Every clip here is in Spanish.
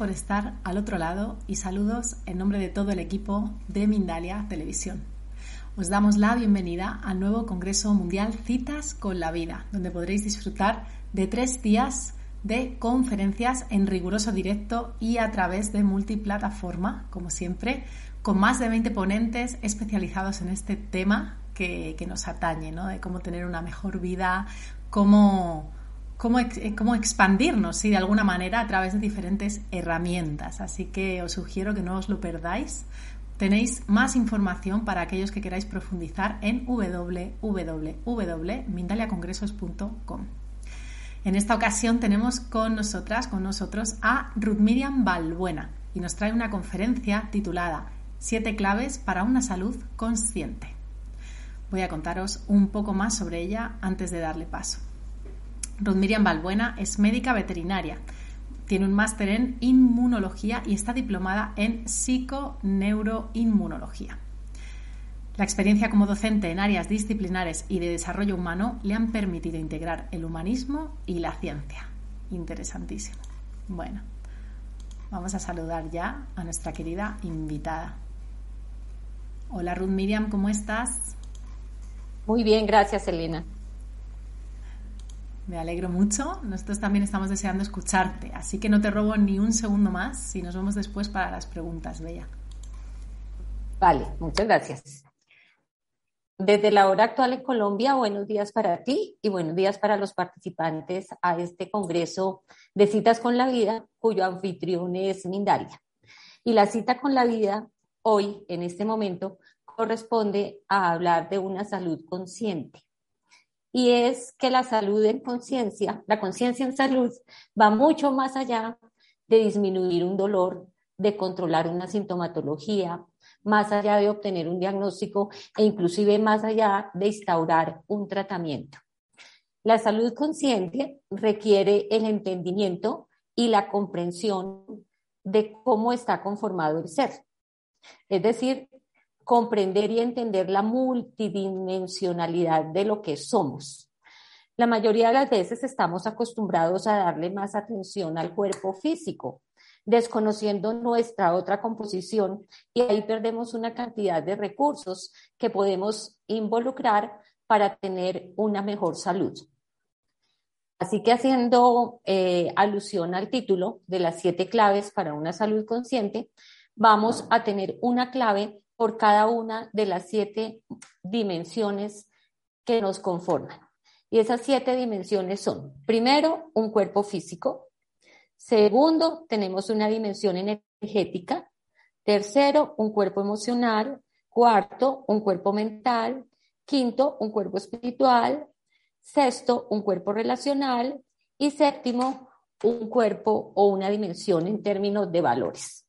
Por estar al otro lado y saludos en nombre de todo el equipo de Mindalia Televisión. Os damos la bienvenida al nuevo Congreso Mundial Citas con la Vida, donde podréis disfrutar de tres días de conferencias en riguroso directo y a través de multiplataforma, como siempre, con más de 20 ponentes especializados en este tema que, nos atañe, ¿no? de cómo tener una mejor vida, cómo, cómo, cómo expandirnos, ¿sí? de alguna manera, a través de diferentes herramientas. Así que os sugiero que no os lo perdáis. Tenéis más información para aquellos que queráis profundizar en www.mindaliacongresos.com. En esta ocasión tenemos con nosotras, con nosotros, a Ruth Miriam Balbuena y nos trae una conferencia titulada Siete claves para una salud consciente. Voy a contaros un poco más sobre ella antes de darle paso. Ruth Miriam Balbuena es médica veterinaria, tiene un máster en inmunología y está diplomada en psiconeuroinmunología. La experiencia como docente en áreas disciplinares y de desarrollo humano le han permitido integrar el humanismo y la ciencia. Interesantísimo. Bueno, vamos a saludar ya a nuestra querida invitada. Hola Ruth Miriam, ¿cómo estás? Muy bien, gracias Elena. Me alegro mucho. Nosotros también estamos deseando escucharte, así que no te robo ni un segundo más y nos vemos después para las preguntas, Bella. Vale, muchas gracias. Desde la hora actual en Colombia, buenos días para ti y buenos días para los participantes a este Congreso de Citas con la Vida, cuyo anfitrión es Mindalia. Y la cita con la vida hoy, en este momento, corresponde a hablar de una salud consciente. Y es que la salud en conciencia, la conciencia en salud, va mucho más allá de disminuir un dolor, de controlar una sintomatología, más allá de obtener un diagnóstico e inclusive más allá de instaurar un tratamiento. La salud consciente requiere el entendimiento y la comprensión de cómo está conformado el ser. Es decir, comprender y entender la multidimensionalidad de lo que somos. La mayoría de las veces estamos acostumbrados a darle más atención al cuerpo físico, desconociendo nuestra otra composición y ahí perdemos una cantidad de recursos que podemos involucrar para tener una mejor salud. Así que haciendo eh, alusión al título de las siete claves para una salud consciente, vamos a tener una clave por cada una de las siete dimensiones que nos conforman. Y esas siete dimensiones son, primero, un cuerpo físico, Segundo, tenemos una dimensión energética. Tercero, un cuerpo emocional. Cuarto, un cuerpo mental. Quinto, un cuerpo espiritual. Sexto, un cuerpo relacional. Y séptimo, un cuerpo o una dimensión en términos de valores.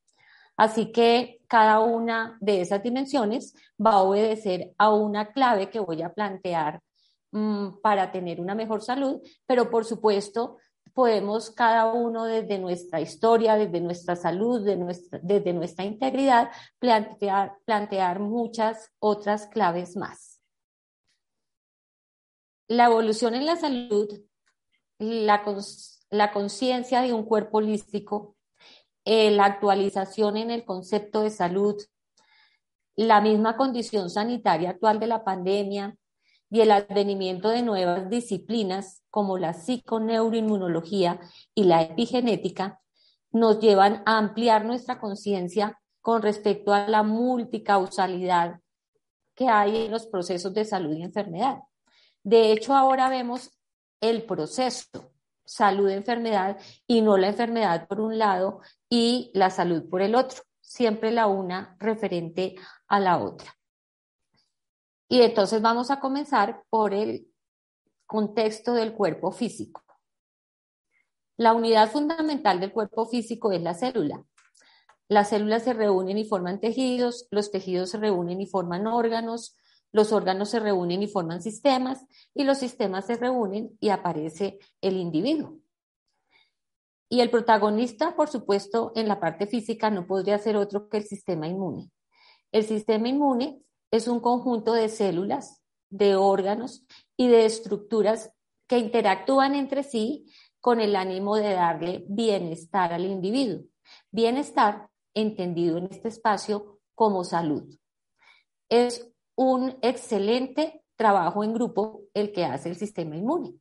Así que cada una de esas dimensiones va a obedecer a una clave que voy a plantear mm, para tener una mejor salud, pero por supuesto podemos cada uno desde nuestra historia, desde nuestra salud, desde nuestra integridad, plantear, plantear muchas otras claves más. La evolución en la salud, la, la conciencia de un cuerpo holístico, eh, la actualización en el concepto de salud, la misma condición sanitaria actual de la pandemia, y el advenimiento de nuevas disciplinas como la psiconeuroinmunología y la epigenética nos llevan a ampliar nuestra conciencia con respecto a la multicausalidad que hay en los procesos de salud y enfermedad. De hecho, ahora vemos el proceso salud-enfermedad y no la enfermedad por un lado y la salud por el otro, siempre la una referente a la otra. Y entonces vamos a comenzar por el contexto del cuerpo físico. La unidad fundamental del cuerpo físico es la célula. Las células se reúnen y forman tejidos, los tejidos se reúnen y forman órganos, los órganos se reúnen y forman sistemas y los sistemas se reúnen y aparece el individuo. Y el protagonista, por supuesto, en la parte física no podría ser otro que el sistema inmune. El sistema inmune es un conjunto de células, de órganos y de estructuras que interactúan entre sí con el ánimo de darle bienestar al individuo. Bienestar entendido en este espacio como salud. Es un excelente trabajo en grupo el que hace el sistema inmune.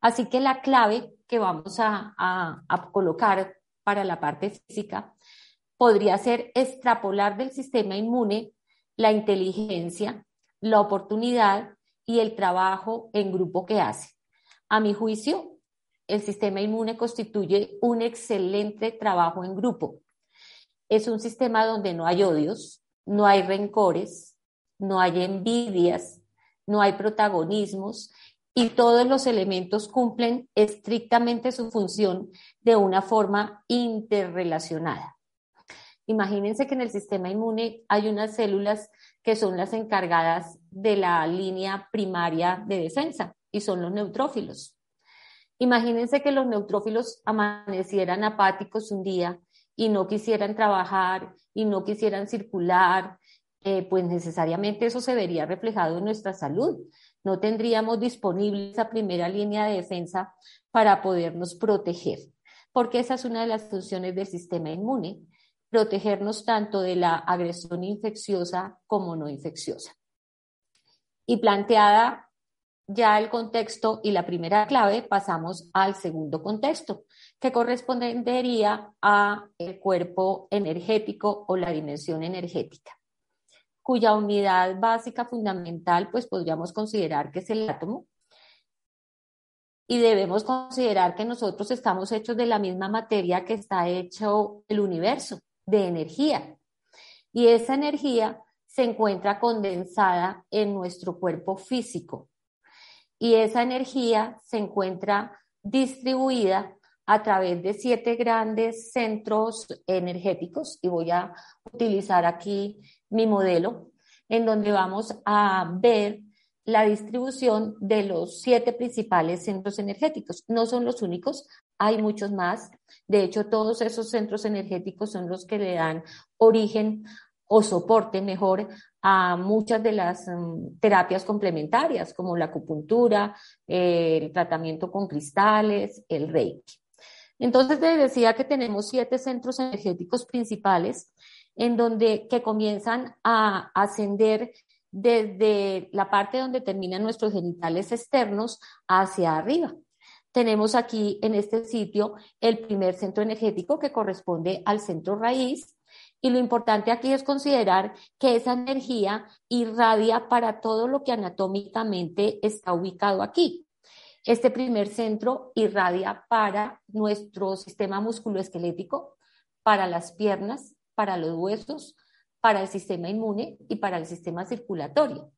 Así que la clave que vamos a, colocar para la parte física podría ser extrapolar del sistema inmune la inteligencia, la oportunidad y el trabajo en grupo que hace. A mi juicio, el sistema inmune constituye un excelente trabajo en grupo. Es un sistema donde no hay odios, no hay rencores, no hay envidias, no hay protagonismos y todos los elementos cumplen estrictamente su función de una forma interrelacionada. Imagínense que en el sistema inmune hay unas células que son las encargadas de la línea primaria de defensa y son los neutrófilos. Imagínense que los neutrófilos amanecieran apáticos un día y no quisieran trabajar y no quisieran circular, eh, pues necesariamente eso se vería reflejado en nuestra salud. No tendríamos disponible esa primera línea de defensa para podernos proteger, porque esa es una de las funciones del sistema inmune, protegernos tanto de la agresión infecciosa como no infecciosa. Y planteada ya el contexto y la primera clave, pasamos al segundo contexto, que correspondería a el cuerpo energético o la dimensión energética, cuya unidad básica fundamental, pues podríamos considerar que es el átomo, y debemos considerar que nosotros estamos hechos de la misma materia que está hecho el universo de energía. Y esa energía se encuentra condensada en nuestro cuerpo físico. Y esa energía se encuentra distribuida a través de siete grandes centros energéticos. Y voy a utilizar aquí mi modelo, en donde vamos a ver la distribución de los siete principales centros energéticos. No son los únicos, hay muchos más. De hecho, todos esos centros energéticos son los que le dan origen o soporte mejor a muchas de las mm, terapias complementarias, como la acupuntura, el tratamiento con cristales, el reiki. Entonces, te decía que tenemos siete centros energéticos principales en donde que comienzan a ascender desde la parte donde terminan nuestros genitales externos hacia arriba. Tenemos aquí en este sitio el primer centro energético que corresponde al centro raíz y lo importante aquí es considerar que esa energía irradia para todo lo que anatómicamente está ubicado aquí. Este primer centro irradia para nuestro sistema musculoesquelético, para las piernas, para los huesos, para el sistema inmune y para el sistema circulatorio.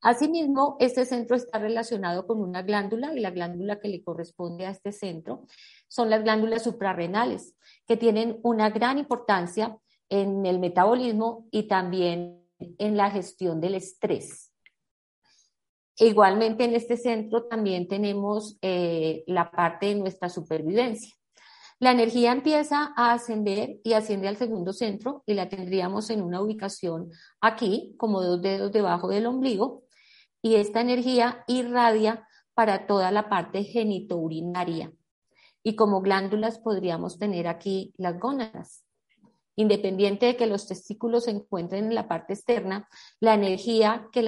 Asimismo, este centro está relacionado con una glándula y la glándula que le corresponde a este centro son las glándulas suprarrenales, que tienen una gran importancia en el metabolismo y también en la gestión del estrés. Igualmente en este centro también tenemos eh, la parte de nuestra supervivencia. La energía empieza a ascender y asciende al segundo centro y la tendríamos en una ubicación aquí, como dos dedos debajo del ombligo, y esta energía irradia para toda la parte genitourinaria. Y como glándulas podríamos tener aquí las gónadas. Independiente de que los testículos se encuentren en la parte externa, la energía que,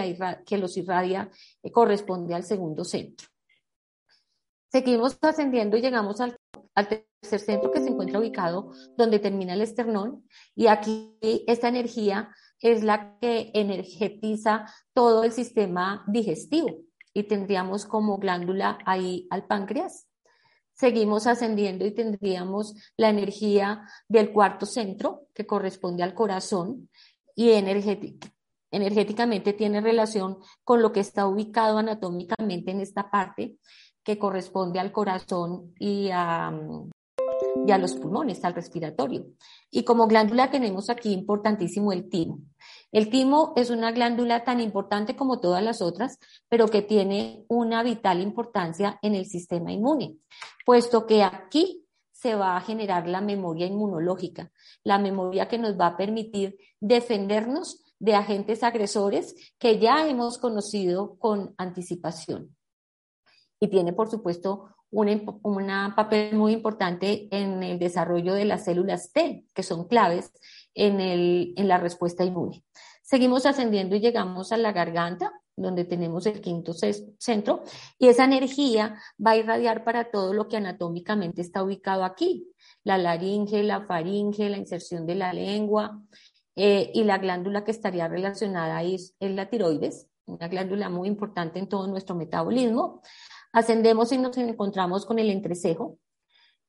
los irradia eh, corresponde al segundo centro. Seguimos ascendiendo y llegamos al al tercer centro que se encuentra ubicado donde termina el esternón y aquí esta energía es la que energetiza todo el sistema digestivo y tendríamos como glándula ahí al páncreas. Seguimos ascendiendo y tendríamos la energía del cuarto centro que corresponde al corazón y energéticamente tiene relación con lo que está ubicado anatómicamente en esta parte que corresponde al corazón y a, los pulmones, al respiratorio. Y como glándula tenemos aquí importantísimo el timo. El timo es una glándula tan importante como todas las otras, pero que tiene una vital importancia en el sistema inmune, puesto que aquí se va a generar la memoria inmunológica, la memoria que nos va a permitir defendernos de agentes agresores que ya hemos conocido con anticipación. Y tiene, por supuesto, un papel muy importante en el desarrollo de las células T, que son claves en, en la respuesta inmune. Seguimos ascendiendo y llegamos a la garganta, donde tenemos el quinto centro, y esa energía va a irradiar para todo lo que anatómicamente está ubicado aquí, la laringe, la faringe, la inserción de la lengua, eh, y la glándula que estaría relacionada ahí es, la tiroides, una glándula muy importante en todo nuestro metabolismo. Ascendemos y nos encontramos con el entrecejo,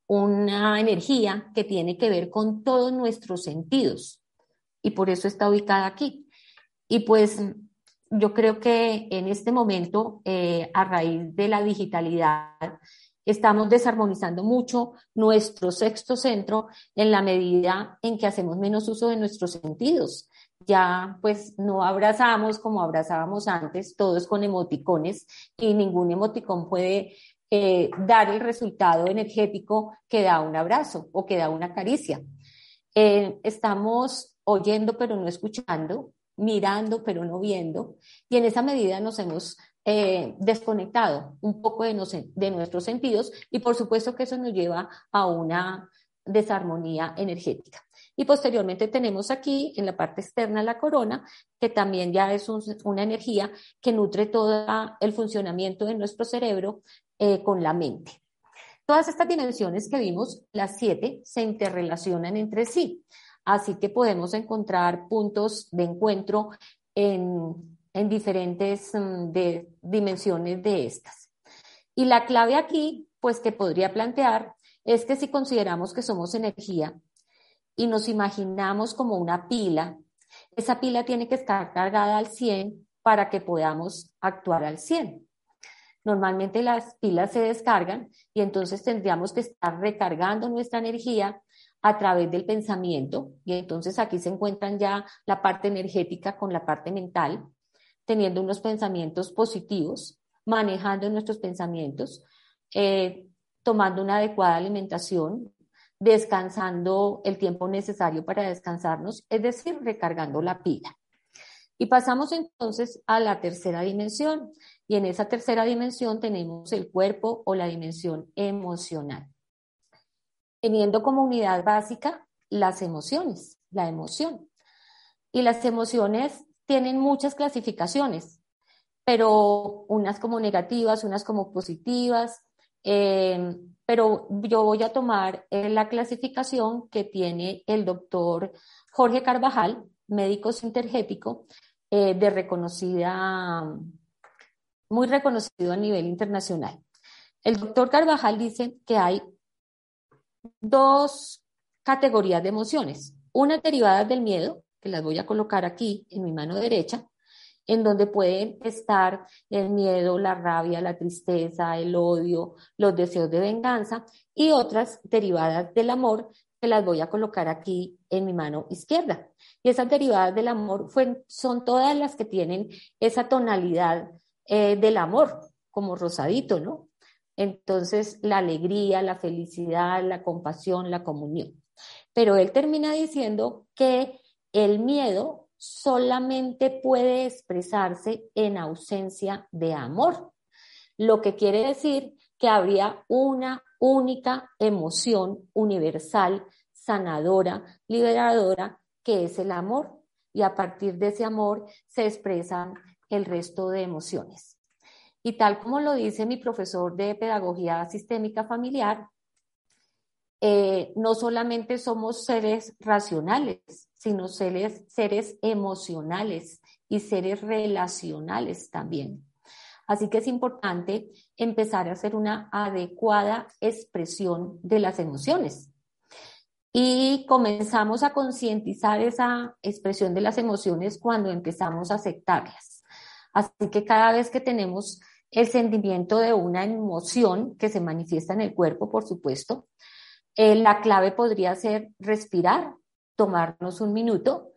una energía que tiene que ver con todos nuestros sentidos, y por eso está ubicada aquí. Y pues yo creo que en este momento, eh, a raíz de la digitalidad, estamos desarmonizando mucho nuestro sexto centro en la medida en que hacemos menos uso de nuestros sentidos. Ya pues no abrazamos como abrazábamos antes, todos con emoticones y ningún emoticón puede eh, dar el resultado energético que da un abrazo o que da una caricia. Eh, estamos oyendo pero no escuchando, mirando pero no viendo, y en esa medida nos hemos eh, desconectado un poco de, de nuestros sentidos y por supuesto que eso nos lleva a una desarmonía energética. Y posteriormente tenemos aquí en la parte externa la corona, que también ya es una energía que nutre todo el funcionamiento de nuestro cerebro eh, con la mente. Todas estas dimensiones que vimos, las siete, se interrelacionan entre sí. Así que podemos encontrar puntos de encuentro en, diferentes mm, dimensiones de estas. Y la clave aquí, pues que podría plantear, es que si consideramos que somos energía y nos imaginamos como una pila, esa pila tiene que estar cargada al 100 para que podamos actuar al 100. Normalmente las pilas se descargan y entonces tendríamos que estar recargando nuestra energía a través del pensamiento, y entonces aquí se encuentran ya la parte energética con la parte mental, teniendo unos pensamientos positivos, manejando nuestros pensamientos, eh, tomando una adecuada alimentación, descansando el tiempo necesario para descansarnos, es decir, recargando la pila. Y pasamos entonces a la tercera dimensión, y en esa tercera dimensión tenemos el cuerpo o la dimensión emocional teniendo como unidad básica las emociones, la emoción. Y las emociones tienen muchas clasificaciones, pero unas como negativas, unas como positivas, em, pero yo voy a tomar eh, la clasificación que tiene el doctor Jorge Carvajal, médico sintergético, eh, de reconocida, muy reconocido a nivel internacional. El doctor Carvajal dice que hay dos categorías de emociones. Una derivadas del miedo, que las voy a colocar aquí en mi mano derecha, en donde pueden estar el miedo, la rabia, la tristeza, el odio, los deseos de venganza, y otras derivadas del amor, que las voy a colocar aquí en mi mano izquierda. Y esas derivadas del amor son todas las que tienen esa tonalidad eh, del amor, como rosadito, ¿no? Entonces, la alegría, la felicidad, la compasión, la comunión. Pero él termina diciendo que el miedo solamente puede expresarse en ausencia de amor, lo que quiere decir que habría una única emoción universal, sanadora, liberadora, que es el amor. Y a partir de ese amor se expresan el resto de emociones. Y tal como lo dice mi profesor de Pedagogía Sistémica Familiar, eh, no solamente somos seres racionales, sino seres, seres emocionales y seres relacionales también. Así que es importante empezar a hacer una adecuada expresión de las emociones. Y comenzamos a concientizar esa expresión de las emociones cuando empezamos a aceptarlas. Así que cada vez que tenemos el sentimiento de una emoción que se manifiesta en el cuerpo, por supuesto. Eh, la clave podría ser respirar, tomarnos un minuto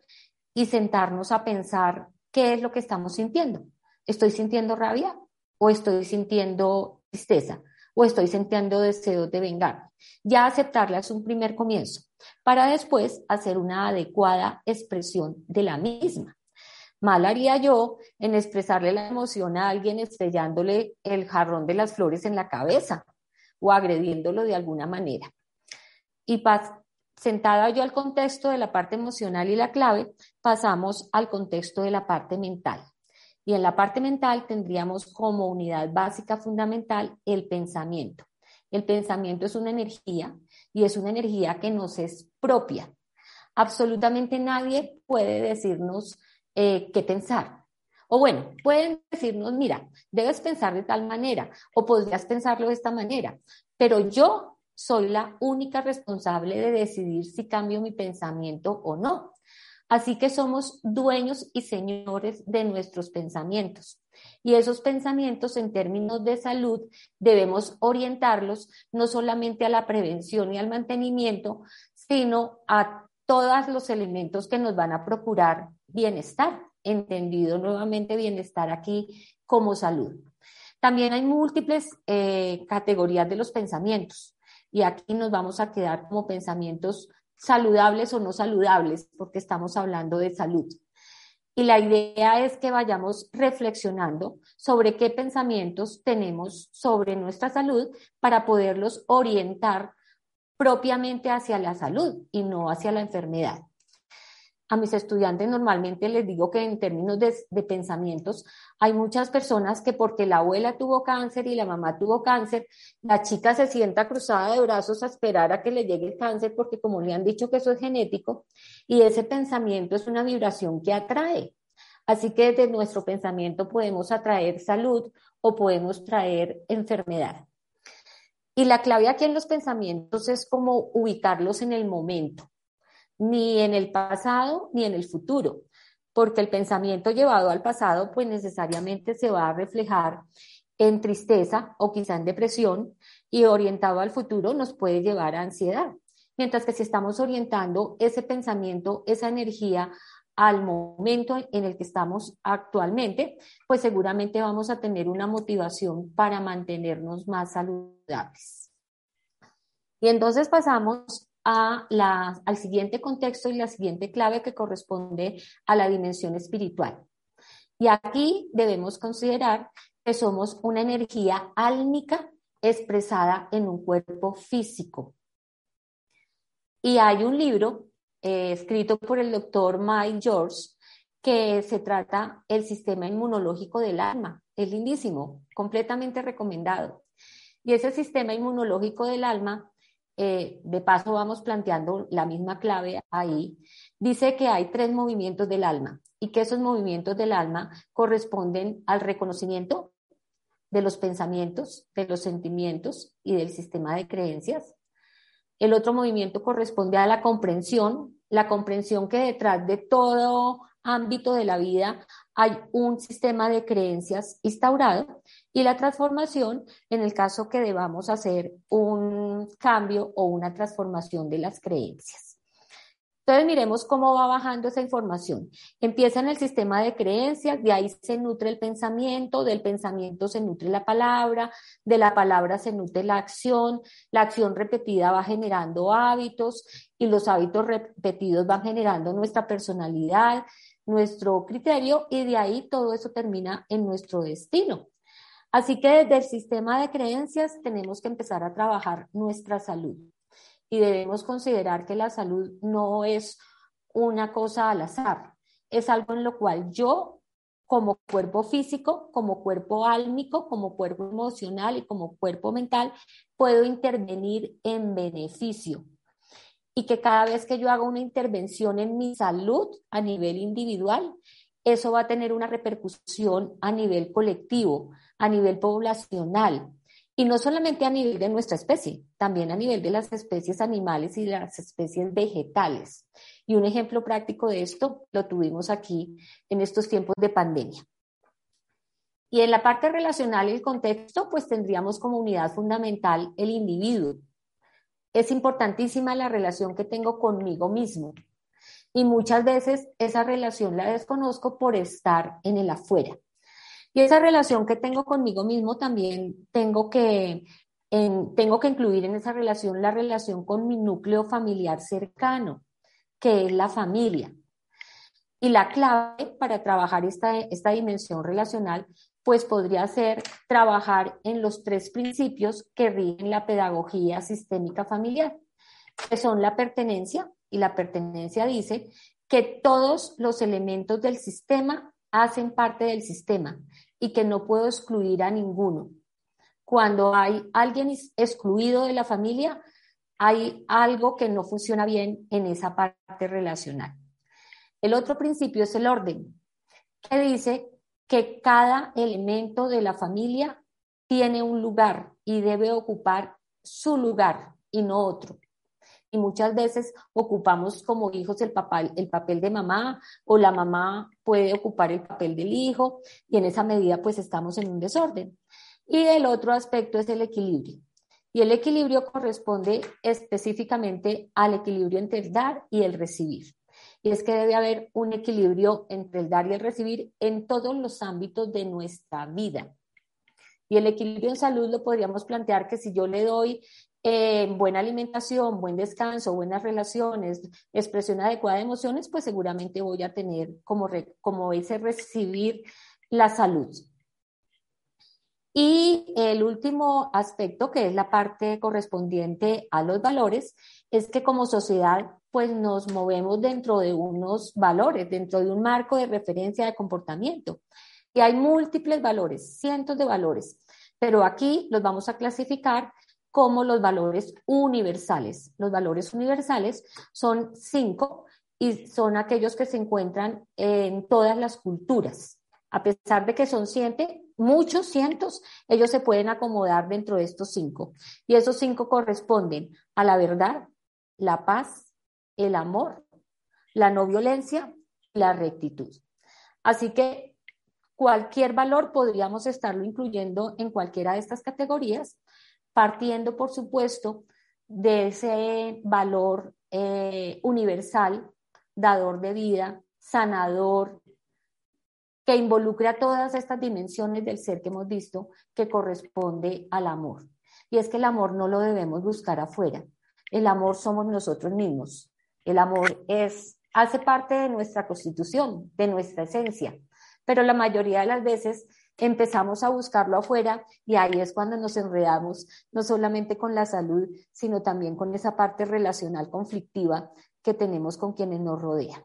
y sentarnos a pensar qué es lo que estamos sintiendo. ¿Estoy sintiendo rabia o estoy sintiendo tristeza o estoy sintiendo deseos de vengar? Ya aceptarla es un primer comienzo para después hacer una adecuada expresión de la misma. Mal haría yo en expresarle la emoción a alguien estrellándole el jarrón de las flores en la cabeza, o agrediéndolo de alguna manera. Y sentada yo al contexto de la parte emocional y la clave, pasamos al contexto de la parte mental. Y en la parte mental tendríamos como unidad básica fundamental el pensamiento. El pensamiento es una energía y es una energía que nos es propia. Absolutamente nadie puede decirnos eh, qué pensar. O bueno, pueden decirnos, mira, debes pensar de tal manera o podrías pensarlo de esta manera, pero yo soy la única responsable de decidir si cambio mi pensamiento o no. Así que somos dueños y señores de nuestros pensamientos. Y esos pensamientos en términos de salud debemos orientarlos no solamente a la prevención y al mantenimiento, sino a todos los elementos que nos van a procurar bienestar, entendido nuevamente bienestar aquí como salud. También hay múltiples eh, categorías de los pensamientos y aquí nos vamos a quedar como pensamientos saludables o no saludables, porque estamos hablando de salud. Y la idea es que vayamos reflexionando sobre qué pensamientos tenemos sobre nuestra salud para poderlos orientar propiamente hacia la salud y no hacia la enfermedad a mis estudiantes normalmente les digo que en términos de, pensamientos, hay muchas personas que porque la abuela tuvo cáncer y la mamá tuvo cáncer, la chica se sienta cruzada de brazos a esperar a que le llegue el cáncer porque como le han dicho que eso es genético y ese pensamiento es una vibración que atrae. Así que desde nuestro pensamiento podemos atraer salud o podemos traer enfermedad. Y la clave aquí en los pensamientos es como ubicarlos en el momento ni en el pasado ni en el futuro, porque el pensamiento llevado al pasado pues necesariamente se va a reflejar en tristeza o quizá en depresión y orientado al futuro nos puede llevar a ansiedad. Mientras que si estamos orientando ese pensamiento, esa energía al momento en el que estamos actualmente, pues seguramente vamos a tener una motivación para mantenernos más saludables. Y entonces pasamos al siguiente contexto y la siguiente clave que corresponde a la dimensión espiritual. Y aquí debemos considerar que somos una energía álmica expresada en un cuerpo físico. Y hay un libro eh, escrito por el doctor Mike George que se trata el sistema inmunológico del alma. Es lindísimo, completamente recomendado. Y ese sistema inmunológico del alma eh, de paso vamos planteando la misma clave ahí, dice que hay tres movimientos del alma y que esos movimientos del alma corresponden al reconocimiento de los pensamientos, de los sentimientos y del sistema de creencias. El otro movimiento corresponde a la comprensión, la comprensión que detrás de todo ámbito de la vida hay un sistema de creencias instaurado y la transformación en el caso que debamos hacer un cambio o una transformación de las creencias. Entonces miremos cómo va bajando esa información. Empieza en el sistema de creencias, de ahí se nutre el pensamiento, del pensamiento se nutre la palabra, de la palabra se nutre la acción, la acción repetida va generando hábitos y los hábitos repetidos van generando nuestra personalidad, nuestro criterio y de ahí todo eso termina en nuestro destino. Así que desde el sistema de creencias tenemos que empezar a trabajar nuestra salud y debemos considerar que la salud no es una cosa al azar, es algo en lo cual yo como cuerpo físico, como cuerpo álmico, como cuerpo emocional y como cuerpo mental puedo intervenir en beneficio y que cada vez que yo haga una intervención en mi salud a nivel individual, eso va a tener una repercusión a nivel colectivo, a nivel poblacional, y no solamente a nivel de nuestra especie, también a nivel de las especies animales y las especies vegetales. Y un ejemplo práctico de esto lo tuvimos aquí en estos tiempos de pandemia. Y en la parte relacional y el contexto, pues tendríamos como unidad fundamental el individuo, es importantísima la relación que tengo conmigo mismo. Y muchas veces esa relación la desconozco por estar en el afuera. Y esa relación que tengo conmigo mismo también tengo que, tengo que incluir en esa relación la relación con mi núcleo familiar cercano, que es la familia. Y la clave para trabajar esta, esta dimensión relacional pues podría ser trabajar en los tres principios que rigen la pedagogía sistémica familiar, que son la pertenencia, y la pertenencia dice que todos los elementos del sistema hacen parte del sistema y que no puedo excluir a ninguno. Cuando hay alguien excluido de la familia, hay algo que no funciona bien en esa parte relacional. El otro principio es el orden, que dice que cada elemento de la familia tiene un lugar y debe ocupar su lugar y no otro. Y muchas veces ocupamos como hijos el papel, el papel de mamá o la mamá puede ocupar el papel del hijo y en esa medida pues estamos en un desorden. Y el otro aspecto es el equilibrio. Y el equilibrio corresponde específicamente al equilibrio entre el dar y el recibir y es que debe haber un equilibrio entre el dar y el recibir en todos los ámbitos de nuestra vida. Y el equilibrio en salud lo podríamos plantear que si yo le doy eh, buena alimentación, buen descanso, buenas relaciones, expresión adecuada de emociones, pues seguramente voy a tener como, como ese recibir la salud. Y el último aspecto, que es la parte correspondiente a los valores, es que como sociedad pues nos movemos dentro de unos valores, dentro de un marco de referencia de comportamiento. Y hay múltiples valores, cientos de valores, pero aquí los vamos a clasificar como los valores universales. Los valores universales son cinco y son aquellos que se encuentran en todas las culturas. A pesar de que son siete, muchos cientos, ellos se pueden acomodar dentro de estos cinco. Y esos cinco corresponden a la verdad, la paz, el amor, la no violencia, la rectitud. Así que cualquier valor podríamos estarlo incluyendo en cualquiera de estas categorías, partiendo, por supuesto, de ese valor eh, universal, dador de vida, sanador, que involucre a todas estas dimensiones del ser que hemos visto, que corresponde al amor. Y es que el amor no lo debemos buscar afuera. El amor somos nosotros mismos. El amor es, hace parte de nuestra constitución, de nuestra esencia, pero la mayoría de las veces empezamos a buscarlo afuera y ahí es cuando nos enredamos, no solamente con la salud, sino también con esa parte relacional conflictiva que tenemos con quienes nos rodean.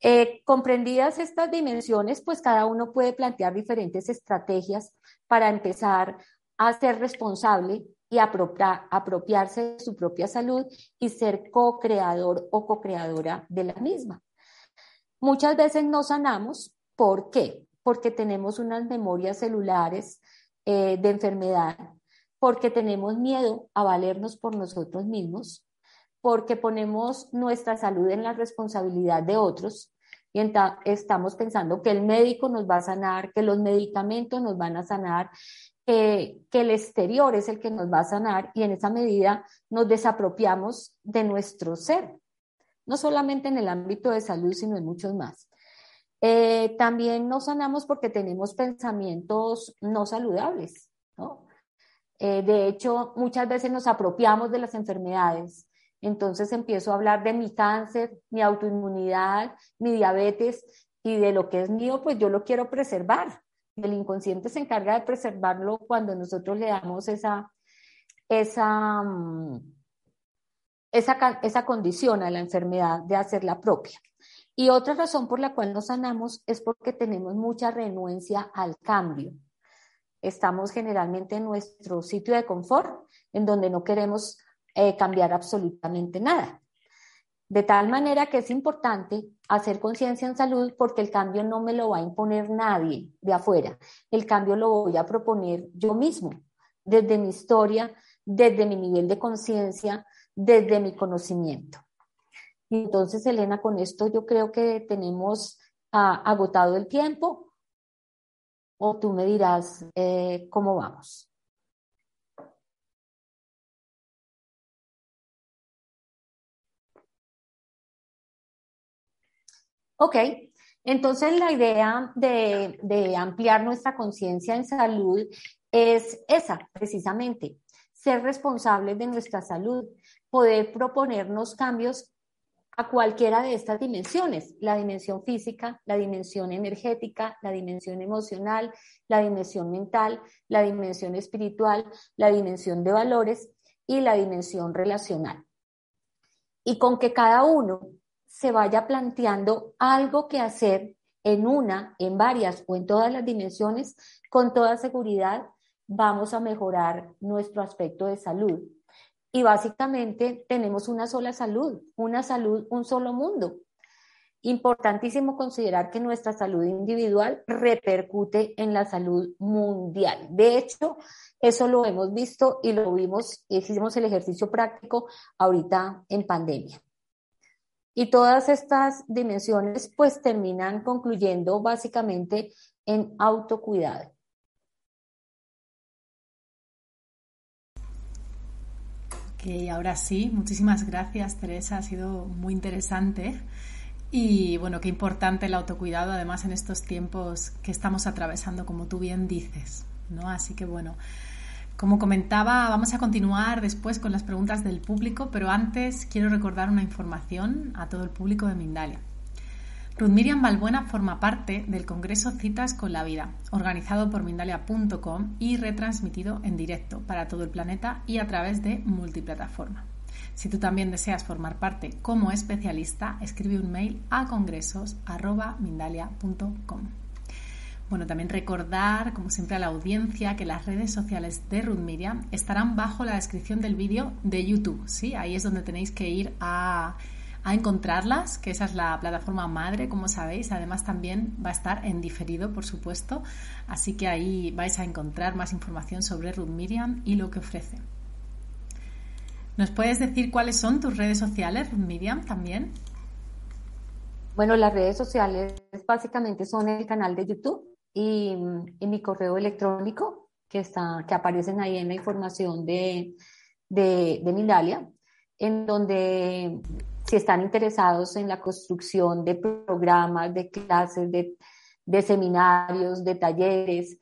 Eh, comprendidas estas dimensiones, pues cada uno puede plantear diferentes estrategias para empezar a ser responsable y apropiarse de su propia salud y ser co-creador o co-creadora de la misma. Muchas veces no sanamos. ¿Por qué? Porque tenemos unas memorias celulares eh, de enfermedad, porque tenemos miedo a valernos por nosotros mismos, porque ponemos nuestra salud en la responsabilidad de otros y estamos pensando que el médico nos va a sanar, que los medicamentos nos van a sanar que el exterior es el que nos va a sanar y en esa medida nos desapropiamos de nuestro ser, no solamente en el ámbito de salud, sino en muchos más. Eh, también nos sanamos porque tenemos pensamientos no saludables, ¿no? Eh, de hecho, muchas veces nos apropiamos de las enfermedades. Entonces empiezo a hablar de mi cáncer, mi autoinmunidad, mi diabetes y de lo que es mío, pues yo lo quiero preservar el inconsciente se encarga de preservarlo cuando nosotros le damos esa, esa, mm, esa, esa condición a la enfermedad de hacerla propia. Y otra razón por la cual nos sanamos es porque tenemos mucha renuencia al cambio. Estamos generalmente en nuestro sitio de confort, en donde no queremos eh, cambiar absolutamente nada. De tal manera que es importante hacer conciencia en salud porque el cambio no me lo va a imponer nadie de afuera. El cambio lo voy a proponer yo mismo, desde mi historia, desde mi nivel de conciencia, desde mi conocimiento. Entonces, Elena, con esto yo creo que tenemos ah, agotado el tiempo o tú me dirás eh, cómo vamos. Ok, entonces la idea de, ampliar nuestra conciencia en salud es esa, precisamente, ser responsables de nuestra salud, poder proponernos cambios a cualquiera de estas dimensiones, la dimensión física, la dimensión energética, la dimensión emocional, la dimensión mental, la dimensión espiritual, la dimensión de valores y la dimensión relacional. Y con que cada uno se vaya planteando algo que hacer en una, en varias o en todas las dimensiones, con toda seguridad vamos a mejorar nuestro aspecto de salud y básicamente tenemos una sola salud, una salud, un solo mundo. Importantísimo considerar que nuestra salud individual repercute en la salud mundial. De hecho, eso lo hemos visto y lo vimos, hicimos el ejercicio práctico ahorita en pandemia. Y todas estas dimensiones pues terminan concluyendo básicamente en autocuidado. Ok, ahora sí, muchísimas gracias Teresa, ha sido muy interesante. Y bueno, qué importante el autocuidado, además en estos tiempos que estamos atravesando, como tú bien dices, ¿no? Así que bueno, como comentaba, vamos a continuar después con las preguntas del público, pero antes quiero recordar una información a todo el público de Mindalia. Ruth Miriam Balbuena forma parte del Congreso Citas con la Vida, organizado por Mindalia.com y retransmitido en directo para todo el planeta y a través de multiplataforma. Si tú también deseas formar parte como especialista, escribe un mail a congresos.mindalia.com. Bueno, también recordar, como siempre, a la audiencia que las redes sociales de Ruth estarán bajo la descripción del vídeo de YouTube. ¿sí? Ahí es donde tenéis que ir a a encontrarlas, que esa es la plataforma madre, como sabéis. Además también va a estar en diferido, por supuesto. Así que ahí vais a encontrar más información sobre Ruth y lo que ofrece. ¿Nos puedes decir cuáles son tus redes sociales, Ruth también? Bueno, las redes sociales básicamente son el canal de YouTube y, mi correo electrónico que, está, que aparecen ahí en la información de, de, de Mindalia, en donde si están interesados en la construcción de programas, de clases, de, seminarios, de talleres,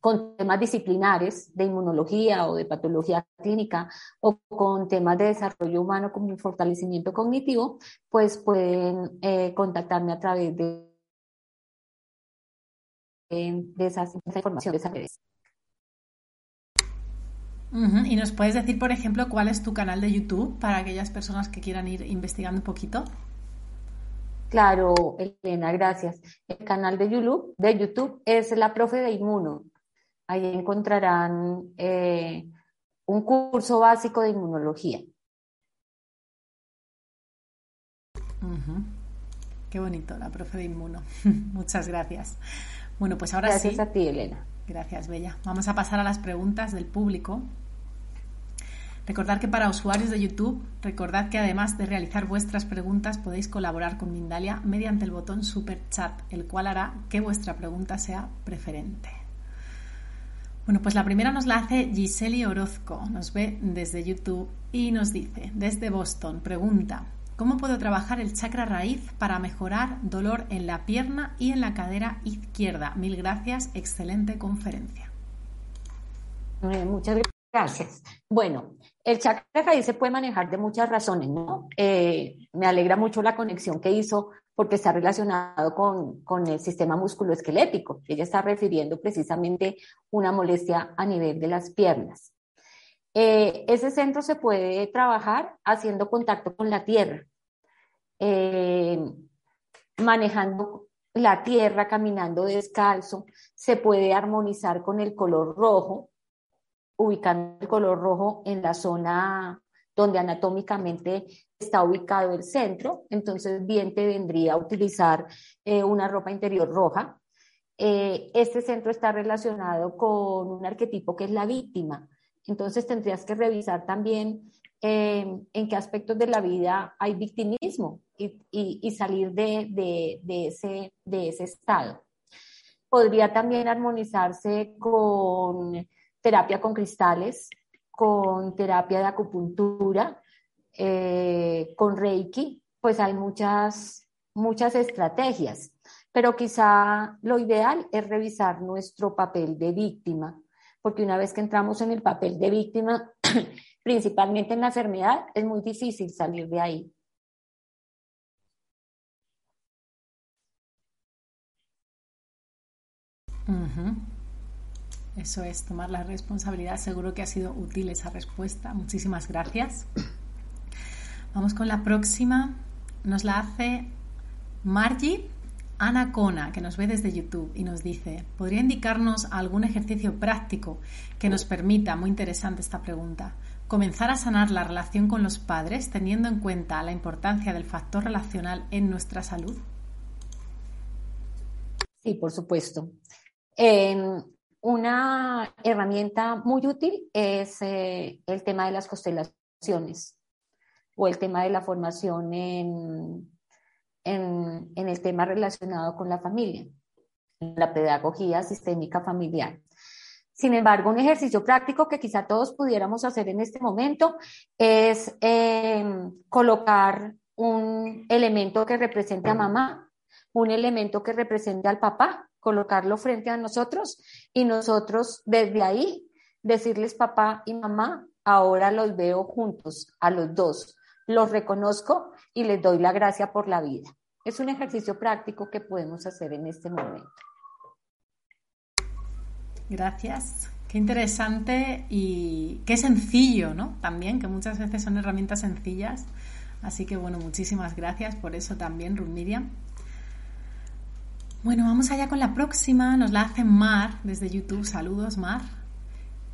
con temas disciplinares de inmunología o de patología clínica o con temas de desarrollo humano como un fortalecimiento cognitivo, pues pueden eh, contactarme a través de, de, esas, esa información, de esas redes. ¿Y nos puedes decir, por ejemplo, cuál es tu canal de YouTube para aquellas personas que quieran ir investigando un poquito? Claro, Elena, gracias. El canal de YouTube, de YouTube es la profe de inmuno. Ahí encontrarán eh, un curso básico de inmunología. Qué bonito, la profe de inmuno. Muchas gracias. Bueno, pues ahora sí. Gracias a ti, Elena. Gracias, Bella. Vamos a pasar a las preguntas del público. Recordad que para usuarios de YouTube, recordad que además de realizar vuestras preguntas podéis colaborar con Mindalia mediante el botón Super Chat, el cual hará que vuestra pregunta sea preferente. Bueno, pues la primera nos la hace Giseli Orozco, nos ve desde YouTube y nos dice, desde Boston, pregunta, ¿cómo puedo trabajar el chakra raíz para mejorar dolor en la pierna y en la cadera izquierda? Mil gracias, excelente conferencia. Eh, muchas gracias. Bueno, el chakra raíz se puede manejar de muchas razones, ¿no? Eh, me alegra mucho la conexión que hizo porque está relacionado con, el sistema musculoesquelético. Ella está refiriendo precisamente una molestia a nivel de las piernas. Eh, ese centro se puede trabajar haciendo contacto con la tierra, eh, manejando la tierra, caminando descalzo, se puede armonizar con el color rojo, ubicando el color rojo en la zona donde anatómicamente está ubicado el centro, entonces bien te vendría a utilizar eh, una ropa interior roja. Eh, este centro está relacionado con un arquetipo que es la víctima, entonces tendrías que revisar también eh, en qué aspectos de la vida hay victimismo y, salir de, ese, de ese estado. Podría también armonizarse con terapia con cristales, con terapia de acupuntura, eh, con Reiki, pues hay muchas, muchas estrategias, pero quizá lo ideal es revisar nuestro papel de víctima, porque una vez que entramos en el papel de víctima, principalmente en la enfermedad, es muy difícil salir de ahí. Eso es, tomar la responsabilidad. Seguro que ha sido útil esa respuesta. Muchísimas gracias. Vamos con la próxima. Nos la hace Margie. Ana Cona, que nos ve desde YouTube y nos dice, ¿podría indicarnos algún ejercicio práctico que nos permita, muy interesante esta pregunta, comenzar a sanar la relación con los padres teniendo en cuenta la importancia del factor relacional en nuestra salud? Sí, por supuesto. Em, una herramienta muy útil es eh, el tema de las constelaciones o el tema de la formación en, en, el tema relacionado con la familia, la pedagogía sistémica familiar. Sin embargo, un ejercicio práctico que quizá todos pudiéramos hacer en este momento es em, colocar un elemento que represente a mamá, un elemento que represente al papá, colocarlo frente a nosotros y nosotros desde ahí decirles papá y mamá, ahora los veo juntos, a los dos, los reconozco y les doy la gracia por la vida. Es un ejercicio práctico que podemos hacer en este momento. Gracias. Qué interesante y qué sencillo, ¿no? También, que muchas veces son herramientas sencillas. Así que bueno, muchísimas gracias por eso también, Ruth Miriam. Bueno, vamos allá con la próxima. Nos la hace Mar desde YouTube. Saludos, Mar.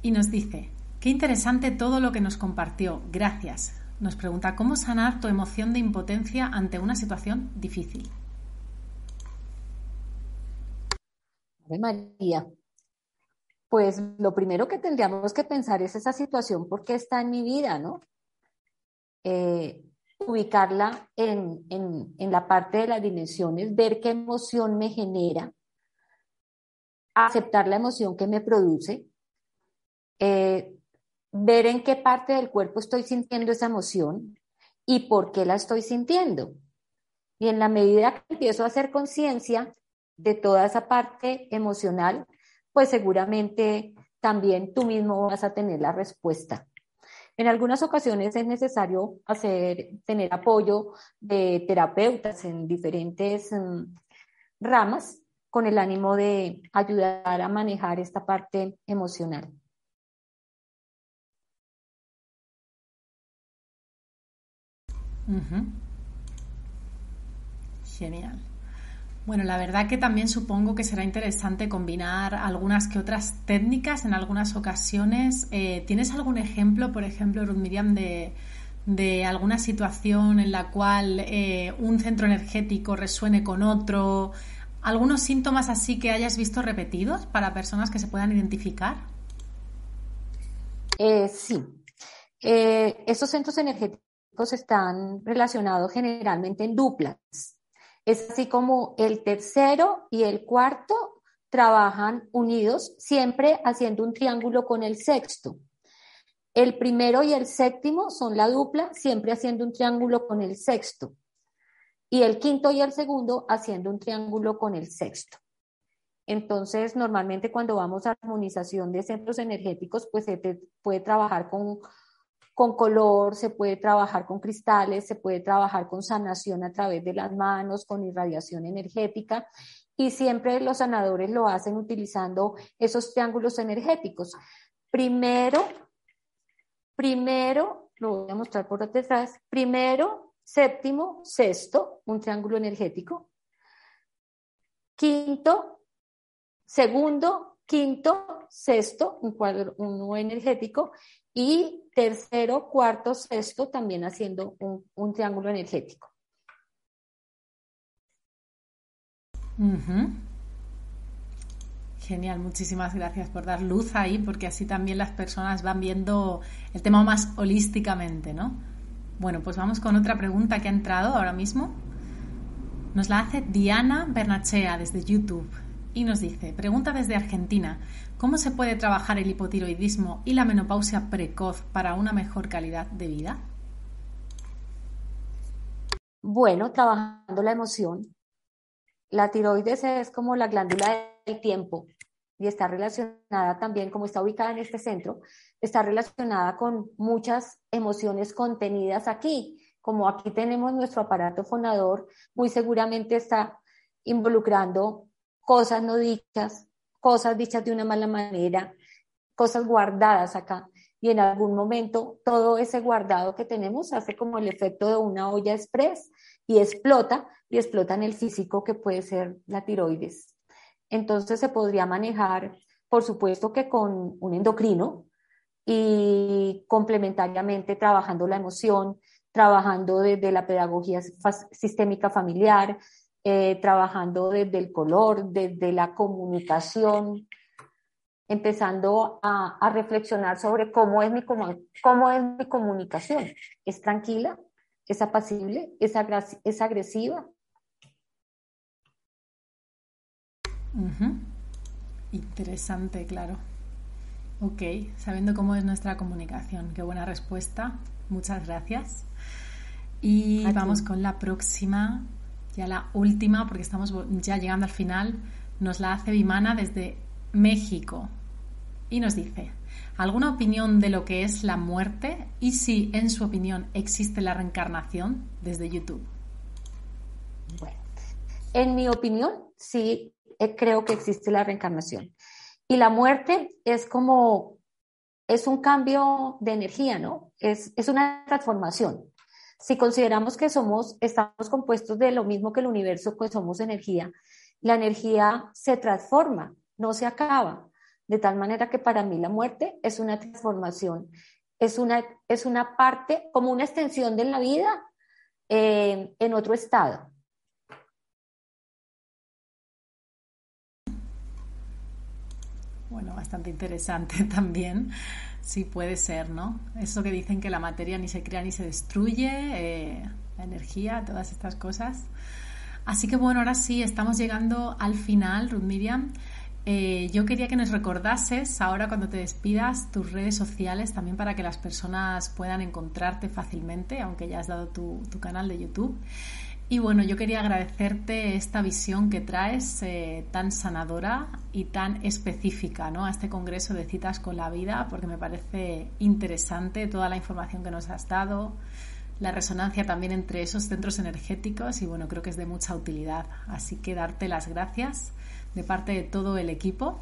Y nos dice, qué interesante todo lo que nos compartió. Gracias. Nos pregunta, ¿cómo sanar tu emoción de impotencia ante una situación difícil? María, pues lo primero que tendríamos que pensar es esa situación, ¿por qué está en mi vida, no? Eh, ubicarla en, la parte de las dimensiones, ver qué emoción me genera, aceptar la emoción que me produce, eh, ver en qué parte del cuerpo estoy sintiendo esa emoción y por qué la estoy sintiendo. Y en la medida que empiezo a hacer conciencia de toda esa parte emocional, pues seguramente también tú mismo vas a tener la respuesta. En algunas ocasiones es necesario hacer, tener apoyo de terapeutas en diferentes mm, ramas con el ánimo de ayudar a manejar esta parte emocional. Genial. Bueno, la verdad que también supongo que será interesante combinar algunas que otras técnicas en algunas ocasiones. Eh, ¿Tienes algún ejemplo, por ejemplo, Ruth Miriam, de, alguna situación en la cual eh, un centro energético resuene con otro? ¿Algunos síntomas así que hayas visto repetidos para personas que se puedan identificar? Eh, sí. estos centros energéticos están relacionados generalmente en duplas. Es así como el tercero y el cuarto trabajan unidos, siempre haciendo un triángulo con el sexto. El primero y el séptimo son la dupla, siempre haciendo un triángulo con el sexto. Y el quinto y el segundo haciendo un triángulo con el sexto. Entonces, normalmente cuando vamos a armonización de centros energéticos, pues se puede trabajar con con color, se puede trabajar con cristales, se puede trabajar con sanación a través de las manos, con irradiación energética. Y siempre los sanadores lo hacen utilizando esos triángulos energéticos. Primero, primero, lo voy a mostrar por detrás, primero, séptimo, sexto, un triángulo energético. Quinto, segundo, quinto, sexto, un cuadro, uno energético, y tercero, cuarto, sexto, también haciendo un, triángulo energético. Genial, muchísimas gracias por dar luz ahí, porque así también las personas van viendo el tema más holísticamente, ¿no? Bueno, pues vamos con otra pregunta que ha entrado ahora mismo. Nos la hace Diana Bernachea desde YouTube y nos dice, pregunta desde Argentina, ¿cómo se puede trabajar el hipotiroidismo y la menopausia precoz para una mejor calidad de vida? Bueno, trabajando la emoción. La tiroides es como la glándula del tiempo y está relacionada también, como está ubicada en este centro, está relacionada con muchas emociones contenidas aquí. Como aquí tenemos nuestro aparato fonador, muy seguramente está involucrando cosas no dichas, cosas dichas de una mala manera, cosas guardadas acá. Y en algún momento todo ese guardado que tenemos hace como el efecto de una olla express y explota, y explota en el físico que puede ser la tiroides. Entonces se podría manejar, por supuesto que con un endocrino y complementariamente trabajando la emoción, trabajando desde la pedagogía sistémica familiar, eh, trabajando desde el color, desde la comunicación, empezando a, reflexionar sobre cómo es, mi, cómo es mi comunicación. ¿Es tranquila? ¿Es apacible? ¿Es, es agresiva? Interesante, claro. Ok, sabiendo cómo es nuestra comunicación. Qué buena respuesta. Muchas gracias. Y vamos con la próxima, ya la última, porque estamos ya llegando al final. Nos la hace Vimana desde México. Y nos dice, ¿alguna opinión de lo que es la muerte? Y si, en su opinión, existe la reencarnación desde YouTube. Bueno, en mi opinión, sí, eh, creo que existe la reencarnación. Y la muerte es como, es un cambio de energía, ¿no? Es, es una transformación. Si consideramos que somos, estamos compuestos de lo mismo que el universo, pues somos energía. La energía se transforma, no se acaba. De tal manera que para mí la muerte es una transformación, es una, es una parte, como una extensión de la vida eh, en otro estado. Bueno, bastante interesante también. Sí, puede ser, ¿no? Eso que dicen que la materia ni se crea ni se destruye, eh, la energía, todas estas cosas. Así que bueno, ahora sí, estamos llegando al final, Ruth Miriam. Eh, yo quería que nos recordases ahora cuando te despidas tus redes sociales también para que las personas puedan encontrarte fácilmente, aunque ya has dado tu, tu canal de YouTube. Y bueno, yo quería agradecerte esta visión que traes eh, tan sanadora y tan específica ¿no? a este Congreso de Citas con la Vida, porque me parece interesante toda la información que nos has dado, la resonancia también entre esos centros energéticos y bueno, creo que es de mucha utilidad. Así que darte las gracias de parte de todo el equipo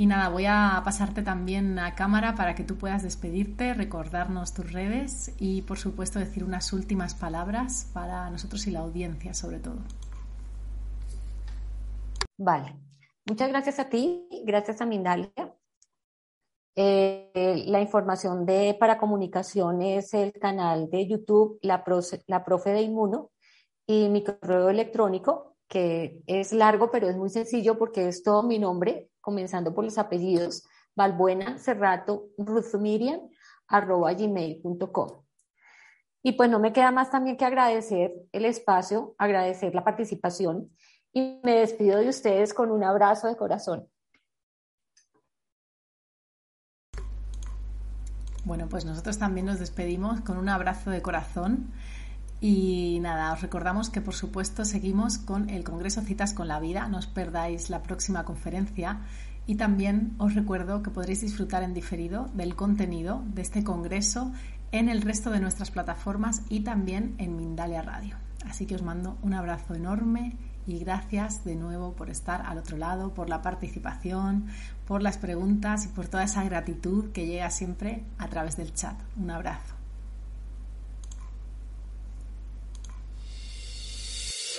y nada, voy a pasarte también a cámara para que tú puedas despedirte, recordarnos tus redes y por supuesto decir unas últimas palabras para nosotros y la audiencia sobre todo. Vale, muchas gracias a ti, gracias a Mindalia. Eh, la información de para comunicación es el canal de YouTube La, la Profe de Inmuno y mi correo electrónico que es largo pero es muy sencillo porque es todo mi nombre, comenzando por los apellidos, Valbuena Cerrato Miriam, arroba gmail.com. Y pues no me queda más también que agradecer el espacio, agradecer la participación y me despido de ustedes con un abrazo de corazón. Bueno, pues nosotros también nos despedimos con un abrazo de corazón. Y nada, os recordamos que por supuesto seguimos con el Congreso Citas con la Vida, no os perdáis la próxima conferencia y también os recuerdo que podréis disfrutar en diferido del contenido de este Congreso en el resto de nuestras plataformas y también en Mindalia Radio. Así que os mando un abrazo enorme y gracias de nuevo por estar al otro lado, por la participación, por las preguntas y por toda esa gratitud que llega siempre a través del chat. Un abrazo.